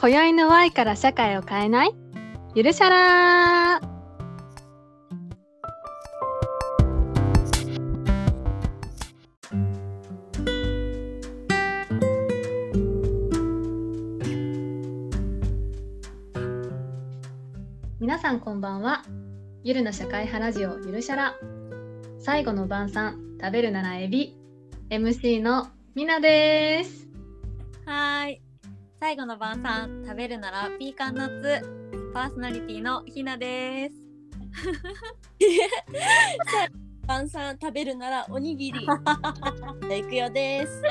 今宵の Y から社会を変えない？ゆるしゃらー。皆さんこんばんは。ゆるの社会派ラジオゆるしゃら最後の晩餐食べるならエビ。MC のみなです。はい。最後の晩餐食べるならピーカンナッツパーソナリティのひなです。晩餐食べるならおにぎり。いくよです。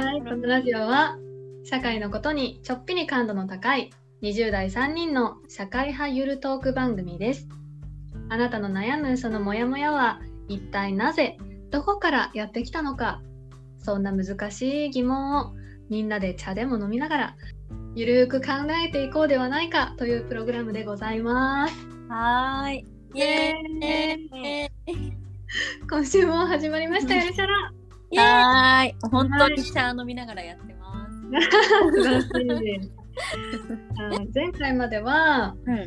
はい、このラジオは社会のことにちょっぴり感度の高い20代3人の社会派ゆるトーク番組です。あなたの悩むそのモヤモヤは一体なぜどこからやってきたのかそんな難しい疑問をみんなで茶でも飲みながらゆるーく考えていこうではないかというプログラムでございます。はーい。イエーイ。今週も始まりましたよ、ルシャラ。イエーイ。はーい。本当に茶飲みながらやってます。素晴らしいです。あの 前回までは、うん。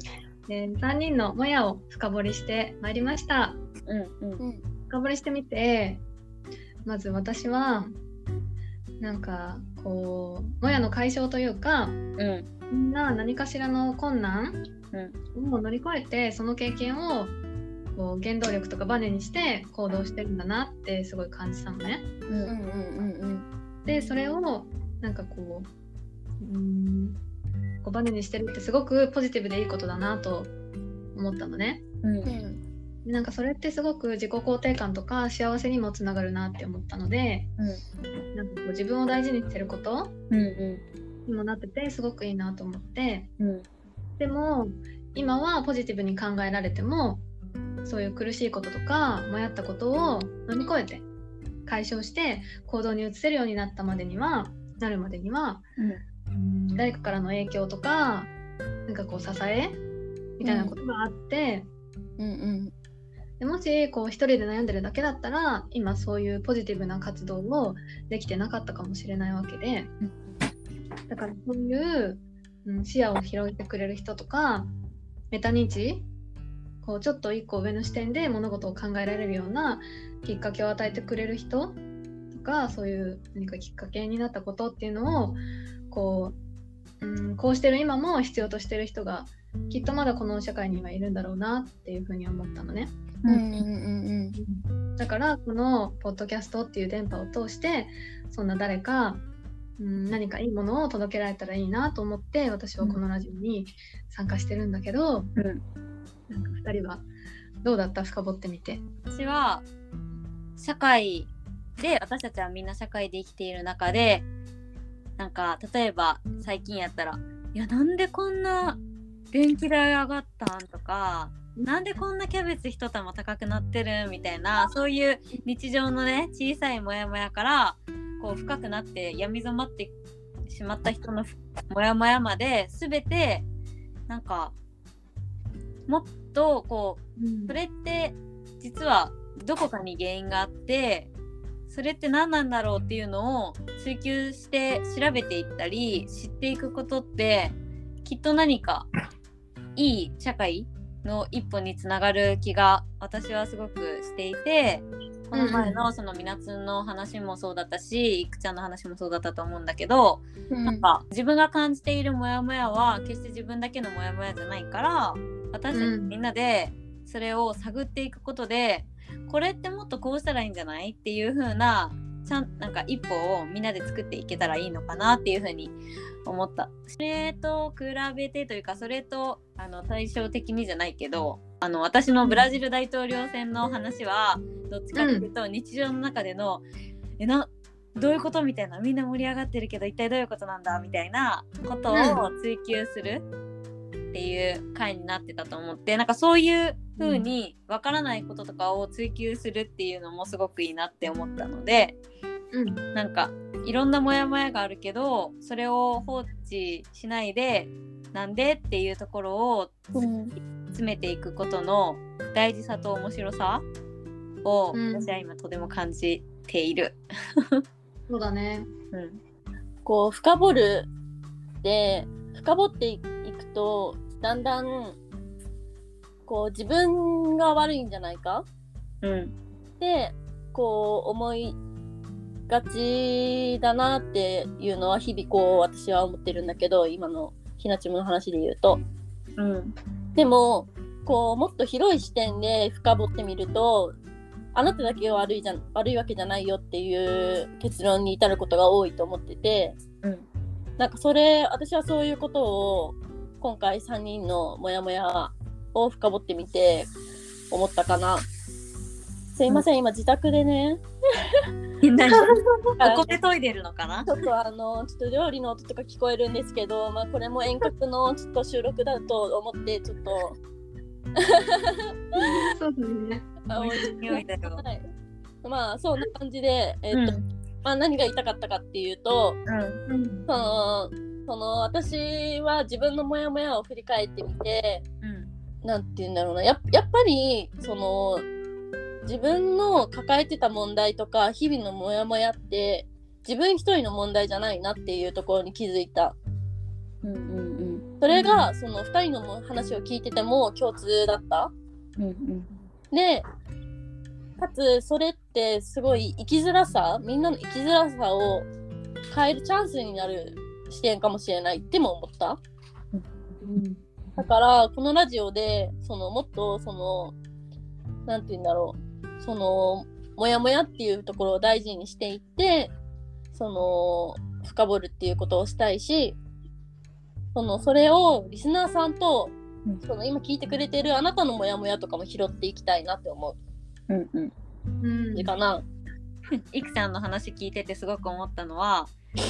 えー、3人のもやを深掘りしてまいりました。うんうん。深掘りしてみてまず私はなんかこうもやの解消というかうん。みんな何かしらの困難うん。を乗り越えてその経験をこう原動力とかバネにして行動してるんだなってすごい感じたのね。うん。うんうんうんでそれをなんかこううーんこうバネにしてるってすごくポジティブでいいことだなと思ったのね。うん。うん。なんかそれってすごく自己肯定感とか幸せにもつながるなって思ったのでなんかこう自分を大事にしてること。にもなっててすごくいいなと思って。うん。でも今はポジティブに考えられてもそういう苦しいこととか迷ったことを乗り越えて解消して行動に移せるようになったまでにはなるまでにはうん誰かからの影響とかなんかこう支えみたいなことがあって、うんでもしこう一人で悩んでるだけだったら今そういうポジティブな活動をできてなかったかもしれないわけでだからそういう、うん、視野を広げてくれる人とかメタ認知こうちょっと一個上の視点で物事を考えられるようなきっかけを与えてくれる人とかそういう何かきっかけになったことっていうのをこう、うん、こうしてる今も必要としてる人がきっとまだこの社会にはいるんだろうなっていうふうに思ったのね。うんうんうんだからこのポッドキャストっていう電波を通してそんな誰か、うん、何かいいものを届けられたらいいなと思って私はこのラジオに参加してるんだけど、うん。なんか2人はどうだった？深掘ってみて。私は社会で私たちはみんな社会で生きている中でなんか例えば最近やったら「いやなんでこんな電気代上がったん?」とか「なんでこんなキャベツ一玉高くなってる?」みたいなそういう日常のね小さいモヤモヤからこう深くなって闇染まってしまった人のモヤモヤまで全てなんかもっとこうそれって実はどこかに原因があってそれって何なんだろうっていうのを追求して調べていったり知っていくことってきっと何かいい社会の一歩につながる気が私はすごくしていてこの前のそのみなつんの話もそうだったしいくちゃんの話もそうだったと思うんだけどうん。なんか自分が感じているモヤモヤは決して自分だけのモヤモヤじゃないから私たちうん。みんなでそれを探っていくことで、これってもっとこうしたらいいんじゃない？っていう風なちゃんなんか一歩をみんなで作っていけたらいいのかなっていう風に思った。それと比べてというかそれとあの対照的にじゃないけどあの私のブラジル大統領選の話はどっちかっていうと日常の中での、えなどういうことみたいなみんな盛り上がってるけど一体どういうことなんだみたいなことを追求するっていう回になってたと思ってなんかそういう風にわからないこととかを追求するっていうのもすごくいいなって思ったのでうん。なんかいろんなモヤモヤがあるけどそれを放置しないでなんでっていうところをうん。詰めていくことの大事さと面白さをうん。私は今とても感じている。そうだね。うん。こう深掘るって深掘っていくとだんだんこう自分が悪いんじゃないか？うん。ってこう思いがちだなっていうのは日々こう私は思ってるんだけど今のひなちむの話で言うと。うん。でもこうもっと広い視点で深掘ってみるとあなただけが悪いじゃん悪いわけじゃないよっていう結論に至ることが多いと思っててうん。なんかそれ私はそういうことを今回3人のモヤモヤを深掘ってみて思ったかな。すいません、今自宅でね、何？お米研いでるのかな？ちょっとあの、ちょっと料理の音とか聞こえるんですけど、まあこれも遠隔のちょっと収録だと思って、ちょっと、そうだね。あ美味しい匂いだよ。はい。まあそんな感じで、えっと、まあ何が言いたかったかっていうと、うん。うん。その、その私は自分のモヤモヤを振り返ってみて、うん。なんて言うんだろうな。ややっぱりその自分の抱えてた問題とか日々のモヤモヤって自分一人の問題じゃないなっていうところに気づいた。うんうんそれがその2人のも話を聞いてても共通だった。うんうん。でかつそれってすごい生きづらさみんなの生きづらさを変えるチャンスになる視点かもしれないっても思った。うん。だからこのラジオでそのもっとそのなんて言うんだろうそのモヤモヤっていうところを大事にしていってその深掘るっていうことをしたいしそのそれをリスナーさんとうん。その今聞いてくれてるあなたのモヤモヤとかも拾っていきたいなって思う。うんうん。うん。感じかな？いくちゃんの話聞いててすごく思ったのは、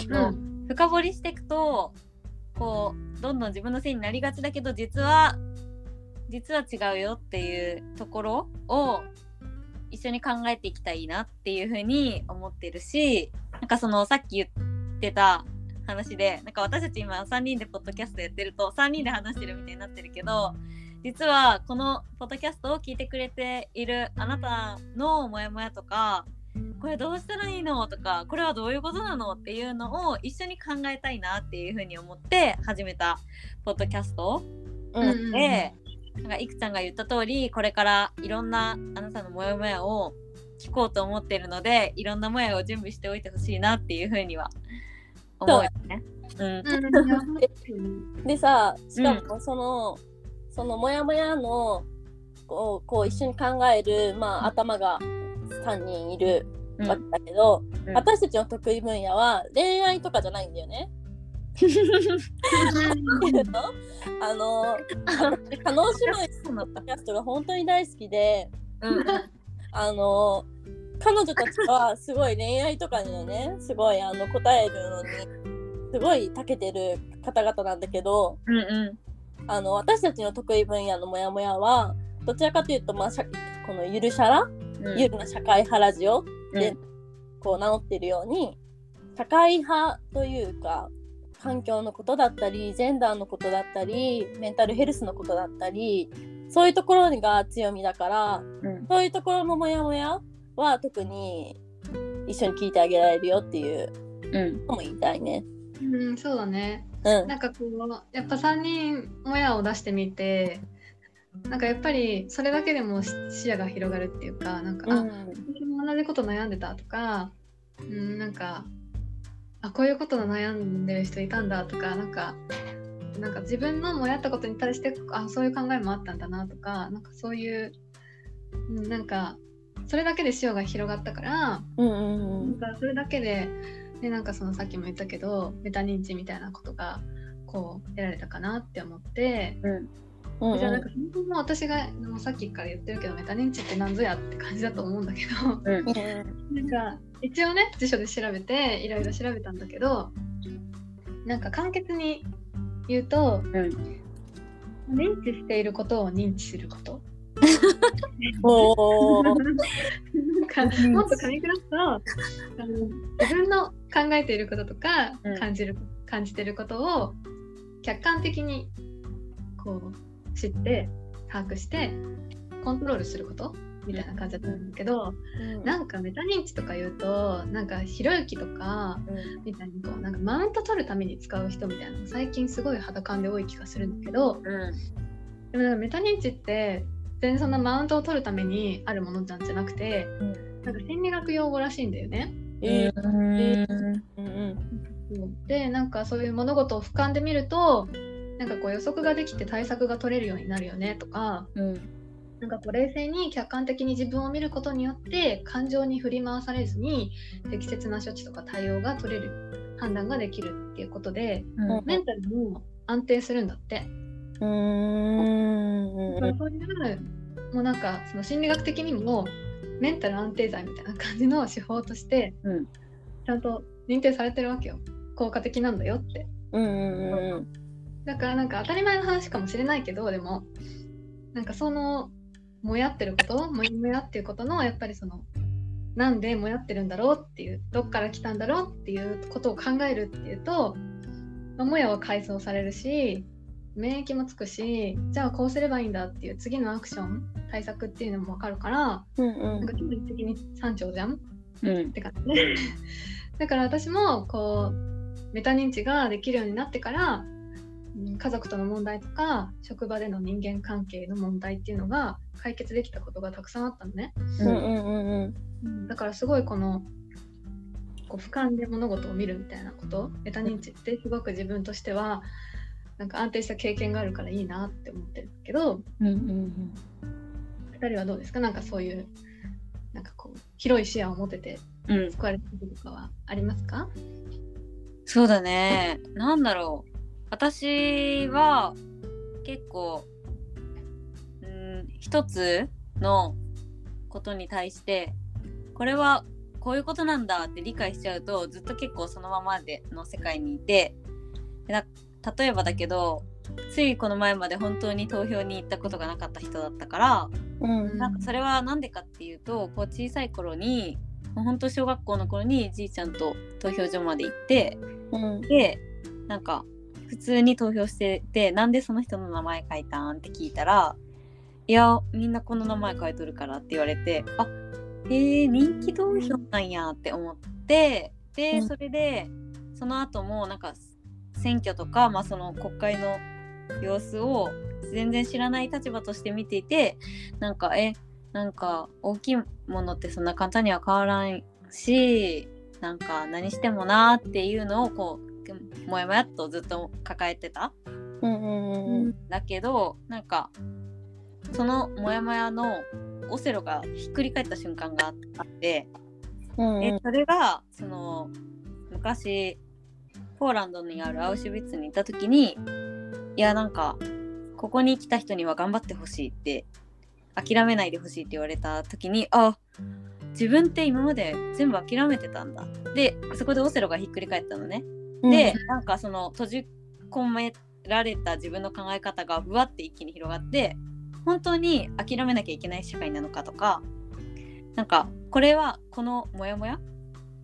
うん。深掘りしていくとこうどんどん自分のせいになりがちだけど実は実は違うよっていうところを一緒に考えていきたいなっていうふうに思ってるしなんかそのさっき言ってた話でなんか私たち今3人でポッドキャストやってると3人で話してるみたいになってるけど実はこのポッドキャストを聞いてくれているあなたのモヤモヤとかこれどうしたらいいのとかこれはどういうことなのっていうのを一緒に考えたいなっていうふうに思って始めたポッドキャストうんで、なんかいくちゃんが言った通りこれからいろんなあなたのモヤモヤを聞こうと思ってるのでいろんなモヤを準備しておいてほしいなっていうふうには思うよね。うん。うん。でさしかもその、そのモヤモヤのこうこう一緒に考える、まあ、頭が3人いるうん。わけだけど、うん。私たちの得意分野は恋愛とかじゃないんだよね。っていうの？あの私加納姉妹のポッドキャストが本当に大好きでうんあの彼女たちはすごい恋愛とかにねすごいあの答えるのにすごい長けてる方々なんだけどうんうあの私たちの得意分野のモヤモヤはどちらかというと、まあ、しゃこのゆるしゃら、ん。ゆるな社会派ラジオで、こう名乗ってるように社会派というか環境のことだったりジェンダーのことだったりメンタルヘルスのことだったりそういうところが強みだからうん。そういうところのモヤモヤは特に一緒に聞いてあげられるよっていううん。のも言いたいね。うん、そうだね。うん。なんかこうやっぱ3人もやを出してみてなんかやっぱりそれだけでも視視野が広がるっていうかなんか、あうん。私も同じこと悩んでたとか、うん、なんかあこういうことで悩んでる人いたんだとかなんかなんか自分のもやったことに対してあそういう考えもあったんだなとかなんかそういう、うん、なんかそれだけで視野が広がったからうんうん。なんかそれだけで、ね、なんかそのさっきも言ったけどメタ認知みたいなことがこう得られたかなって思って、うんうんじゃあなんか本当も私がもうさっきから言ってるけどメタ認知って何ぞやって感じだと思うんだけどうん。なんか一応ね辞書で調べていろいろ調べたんだけどなんか簡潔に言うとうん認知していることを認知すること。おー。なんかもっと噛み砕くとあの自分の考えていることとかうん。感じる、感じていることを客観的にこう知って把握してコントロールすること？みたいな感じだったんだけど、なんかメタ認知とか言うとなんかひろゆきとかみたいにこうなんかマウント取るために使う人みたいなの最近すごい肌感で多い気がするんだけど、うん。でもなんかメタ認知って全然そんなマウントを取るためにあるものなんじゃなくてなんか心理学用語らしいんだよね。えー。うん。うんうん。でなんかそういう物事を俯瞰で見るとなんかこう予測ができて対策が取れるようになるよねとかうん。なんかこう冷静に客観的に自分を見ることによって感情に振り回されずに適切な処置とか対応が取れる判断ができるっていうことでうん。メンタルも安定するんだって。うーん。そういうもうなんかその心理学的にもメンタル安定剤みたいな感じの手法としてうん。ちゃんと認定されてるわけよ。効果的なんだよって。うんうんだからなんか当たり前の話かもしれないけどでもなんかそのもやってることもやもやっていうことのやっぱりそのなんでもやってるんだろうっていうどっから来たんだろうっていうことを考えるっていうと、まあもやは解消されるし免疫もつくしじゃあこうすればいいんだっていう次のアクション対策っていうのも分かるからうんうなんか基本的にじゃん？うん。って感じね。だから私もこうメタ認知ができるようになってからうん家族との問題とか職場での人間関係の問題っていうのが解決できたことがたくさんあったのね、んうん。うん。うんうんだからすごいこのこう俯瞰で物事を見るみたいなことメタ認知ってすごく自分としてはなんか安定した経験があるからいいなって思ってるけどうんうん2人はどうですか？なんかそういうなんかこう広い視野を持ててうん。救われたこととかはありますか？そうだね。なんだろう。私は結構、うん、一つのことに対して、これはこういうことなんだって理解しちゃうと、ずっと結構そのままでの世界にいて、例えばだけど、ついこの前まで本当に投票に行ったことがなかった人だったから、うん。なんかそれは何でかっていうとこう小さい頃に本当小学校の頃にじいちゃんと投票所まで行ってうん。でなんか普通に投票しててなんでその人の名前書いたんって聞いたらいやみんなこの名前書いとるからって言われてあへえ人気投票なんやって思ってでうん。それでその後もなんか選挙とか、まあ、その国会の様子を全然知らない立場として見ていてなんかえなんか大きいものってそんな簡単には変わらんしなんか何してもなーっていうのをこうもやもやっとずっと抱えてた？うんうんうんだけどなんかそのモヤモヤのオセロがひっくり返った瞬間があって、うんえそれがその昔ポーランドにあるアウシュビッツにいた時にいやなんかここに来た人には頑張ってほしいって諦めないでほしいって言われた時にあ自分って今まで全部諦めてたんだ。でそこでオセロがひっくり返ったのねで、なんかその閉じ込められた自分の考え方がぶわって一気に広がって本当に諦めなきゃいけない社会なのかとかなんかこれはこのモヤモヤ？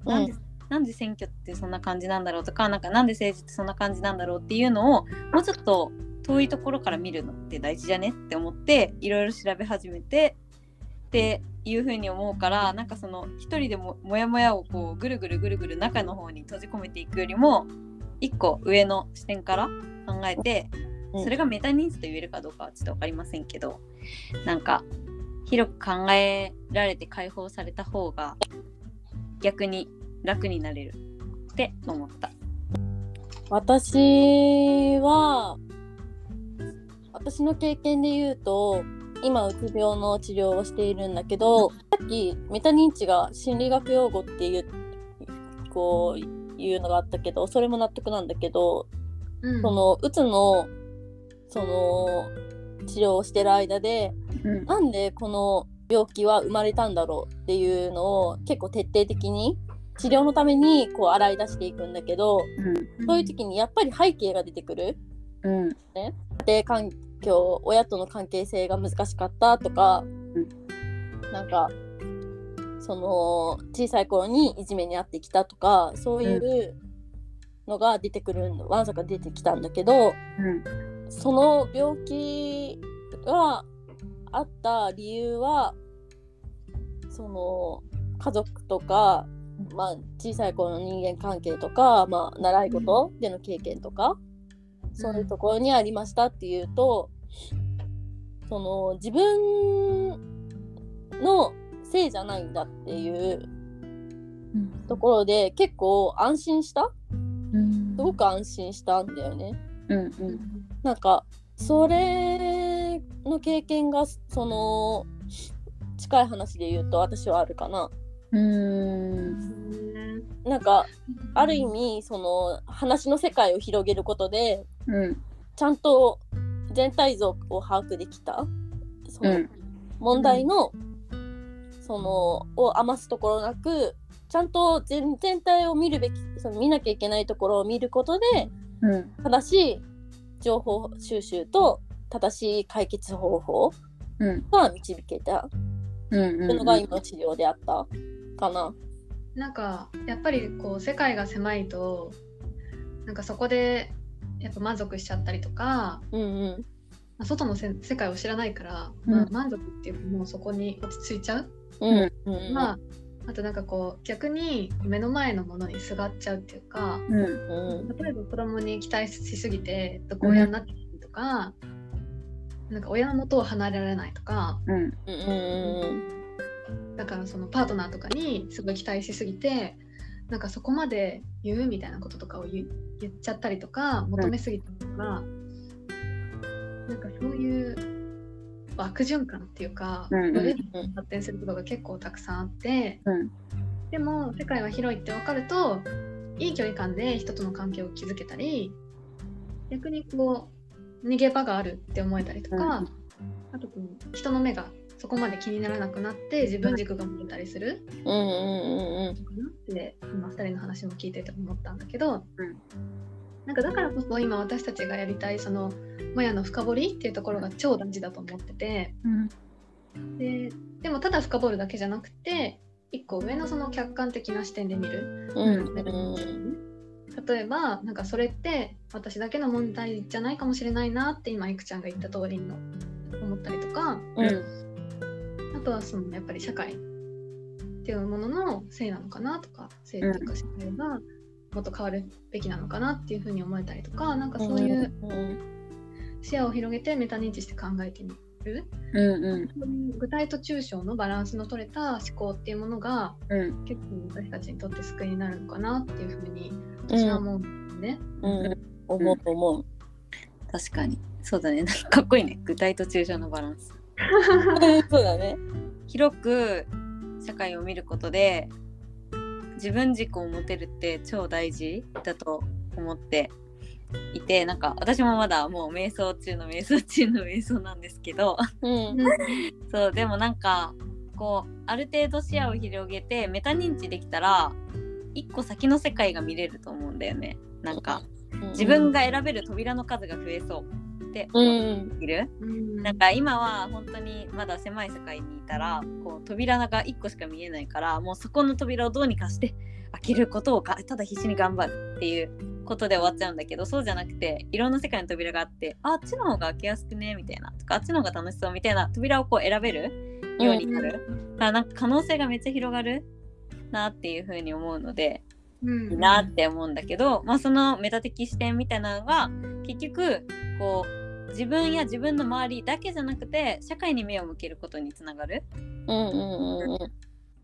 なんで,、なんで選挙ってそんな感じなんだろうとかなんかなんで政治ってそんな感じなんだろうっていうのをもうちょっと遠いところから見るのって大事じゃね？って思っていろいろ調べ始めてっていうふうに思うからなんかその一人でもモヤモヤをこうぐるぐるぐるぐる中の方に閉じ込めていくよりも一個上の視点から考えてうんそれがメタ認知と言えるかどうかはちょっと分かりませんけどなんか広く考えられて解放された方が逆に楽になれるって思った。私は私の経験で言うと今うつ病の治療をしているんだけどさっきメタ認知が心理学用語っていうこういうのがあったけどそれも納得なんだけどうん。そのうつのその治療をしてる間でうん。なんでこの病気は生まれたんだろうっていうのを結構徹底的に治療のためにこう洗い出していくんだけどそういう時にやっぱり背景が出てくる。うん。家庭環境親との関係性が難しかったとか、なんかその小さい頃にいじめに遭ってきたとかそういうのが出てくるのわんさか出てきたんだけどうん。その病気があった理由はその家族とか、まあ、小さい頃の人間関係とか、まあ、習い事での経験とか、そういうところにありましたっていうと、その自分のせいじゃないんだっていうところで結構安心した？うんすごく安心したんだよね。うんうんなんかそれの経験がその近い話で言うと私はあるかな。うんなんかある意味その話の世界を広げることでうん。ちゃんと全体像を把握できた？そのうん。問題の、そのを余すところなくちゃんと全全体を見るべきその見なきゃいけないところを見ることでうん。正しい情報収集と正しい解決方法うん。が導けた。うんというのが今の治療であったかな。なんかやっぱりこう世界が狭いとなんかそこでやっぱ満足しちゃったりとか、うんうん。まあ、外のせ世界を知らないから、うん。まあ、満足っていうかもうそこに落ち着いちゃう、うんうんまああとなんかこう逆に目の前のものにすがっちゃうっていうかうんうん。例えば子供に期待しすぎて毒親になってたりとか、なんか親の元を離れられないとかうんうんうん。だからそのパートナーとかにすごい期待しすぎてなんかそこまで言うみたいなこととかを言言っちゃったりとか求めすぎたりとか、なんかそういう悪循環っていうか、うんうん発展することが結構たくさんあってうん。でも世界は広いって分かるといい距離感で人との関係を築けたり逆にこう逃げ場があるって思えたりとか、うん。あとこう人の目がそこまで気にならなくなって自分軸が持てたりするうんうんうんのかなって今2人の話も聞いてて思ったんだけど、うん。なんかだからこそ今私たちがやりたいそのもやの深掘りっていうところが超大事だと思っててうん。ででもただ深掘るだけじゃなくて一個上のその客観的な視点で見る。うんうん。例えばなんかそれって私だけの問題じゃないかもしれないなって今いくちゃんが言った通りの思ったりとかうんあとはそのやっぱり社会っていうもののせいなのかなとかせいっていうか社会がもっと変わるべきなのかなっていうふうに思えたりとかなんかそういううん視野を広げてメタ認知して考えてみる。うんうん。具体と抽象のバランスの取れた思考っていうものがうん。結構私たちにとって救いになるのかなっていうふうに私は思うんですね。うん思う思う。確かに。そうだね。なんかかっこいいね。具体と抽象のバランス そうだね。広く社会を見ることで自分軸を持てるって超大事だと思っていてなんか私もまだもう瞑想中の瞑想中の瞑想なんですけどうん。そうでもなんかこうある程度視野を広げてメタ認知できたら一個先の世界が見れると思うんだよね。なんか自分が選べる扉の数が増えそうっている、うん。なんか今は本当にまだ狭い世界にいたらこう扉が1個しか見えないからもうそこの扉をどうにかして開けることをがただ必死に頑張るっていうことで終わっちゃうんだけどそうじゃなくていろんな世界の扉があってああっちの方が開けやすくね？みたいな。とかあっちの方が楽しそう？みたいな。扉をこう選べるようになる、だからなんか可能性がめっちゃ広がるなっていうふうに思うのでうん。いいなって思うんだけど、まあ、そのメタ的視点みたいなのが結局こう自分や自分の周りだけじゃなくて社会に目を向けることにつながる。うんうんうん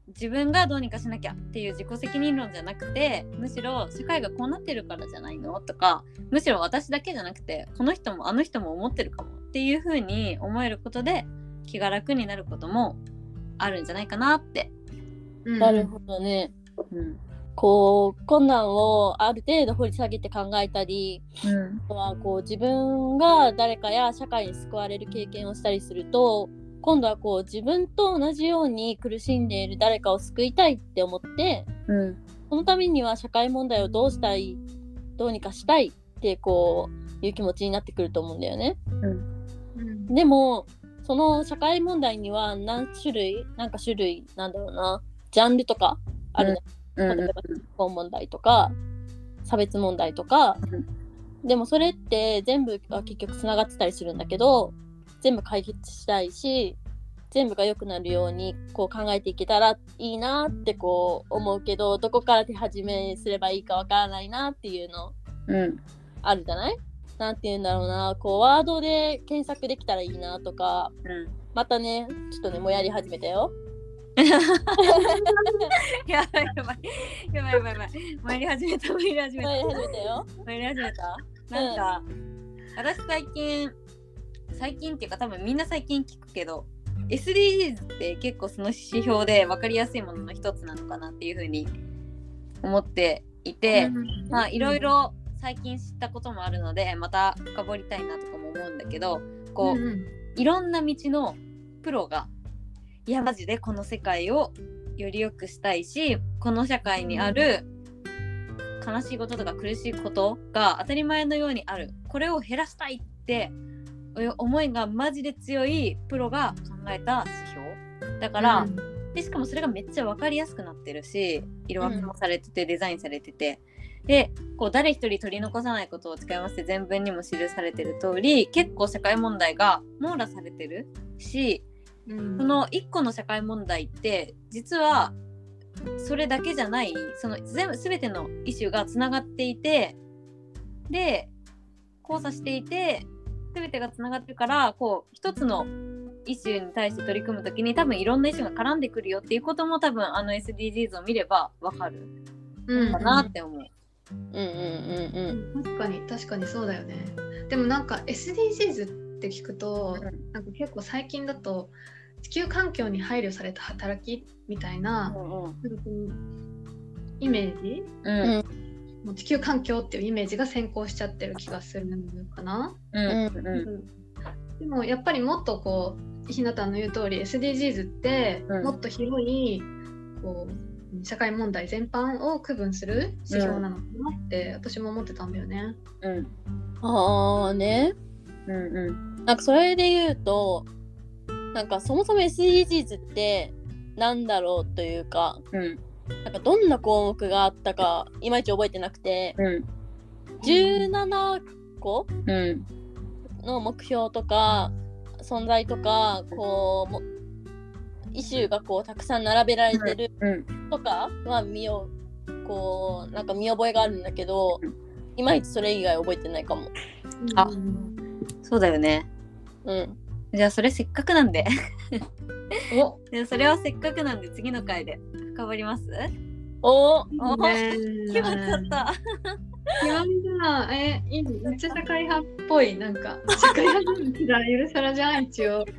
自分がどうにかしなきゃっていう自己責任論じゃなくてむしろ社会がこうなってるからじゃないの？とかむしろ私だけじゃなくてこの人もあの人も思ってるかもっていう風に思えることで気が楽になることもあるんじゃないかなって。うん。なるほどね。うんこう困難をある程度掘り下げて考えたりうん。あとはこう自分が誰かや社会に救われる経験をしたりすると今度はこう自分と同じように苦しんでいる誰かを救いたいって思ってうん。そのためには社会問題をどうしたいどうにかしたいってこういう気持ちになってくると思うんだよね。うん。でもその社会問題には何種類なんか種類なんだろうな。ジャンルとかあるね、うん例えば結婚問題とか差別問題とか、でもそれって全部は結局つながってたりするんだけど全部解決したいし全部が良くなるようにこう考えていけたらいいなってこう思うけどどこから手始めすればいいかわからないなっていうのうん。あるじゃない？なんて言うんだろうな。こうワードで検索できたらいいなとか。うん。またねちょっとねもうやり始めたよ。やばいやばいやばいやばいやばい。参り始めた参り始めもうやりた始めたよ。参り始めた？なんか、私最近最近っていうか多分みんな最近聞くけど SDGs って結構その指標で分かりやすいものの一つなのかなっていうふうに思っていて、まあいろいろ最近知ったこともあるのでまた深掘りたいなとかも思うんだけどこう、うんうん。いろんな道のプロがいやマジでこの世界をより良くしたいしこの社会にある悲しいこととか苦しいことが当たり前のようにある。これを減らしたいって思いがマジで強いプロが考えた指標。だから、うん。でしかもそれがめっちゃ分かりやすくなってるし色分けもされてて、デザインされてて。でこう誰一人取り残さないことを使いまして全文にも記されてる通り結構社会問題が網羅されてるしうんその1個の社会問題って実はそれだけじゃないその全部全てのイシューがつながっていてで交差していて全てがつながってるからこう一つのイシューに対して取り組む時に多分いろんなイシューが絡んでくるよっていうことも多分あの SDGs を見ればわかるうんかなって思う。うんうんうんうん。確かに確かにそうだよねでもなんか SDGs って聞くとなんか結構最近だと地球環境に配慮された働きみたいな,、うんうん。イメージ？うん。もう地球環境っていうイメージが先行しちゃってる気がするのかな、うんうんでもやっぱりもっとこうひなたの言う通り SDGs ってうん。もっと広い、こう社会問題全般を区分する指標なのかなって私も思ってたんだよね。うん。ああね。うんうん。なんかそれで言うとなんかそもそも SDGs ってなんだろうというかうん。なんかどんな項目があったかいまいち覚えてなくてうん。17個うんの目標とか存在とかこうもイシューがこうたくさん並べられてるうん。とかは見よこうなんか見覚えがあるんだけどうん。いまいちそれ以外覚えてないかも。あ。うんそうだよね。うん。じゃあそれせっかくなんで。お。でそれはせっかくなんで次の回で。深掘ります？お。お。決まっちゃった。決まりだえいい。めっちゃ社会派っぽい。なんか社会派なんだゆるさらじゃん一応。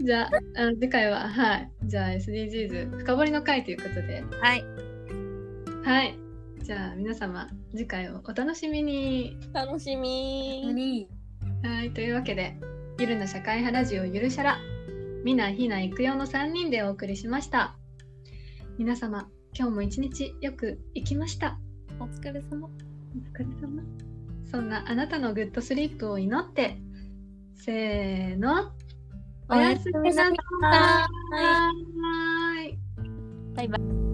じゃああの次回ははい。じゃあ SDGs 深掘りの回ということで。はい。はいじゃあ皆様次回をお楽しみに。楽しみ。にはいというわけでゆるな社会派ラジオゆるしゃらみなひな行くよの3人でお送りしました。皆様今日も一日よく生きました。お疲れ様。お疲れ様。そんなあなたのグッドスリープを祈ってせーの。おやすみなさい。バイバイ。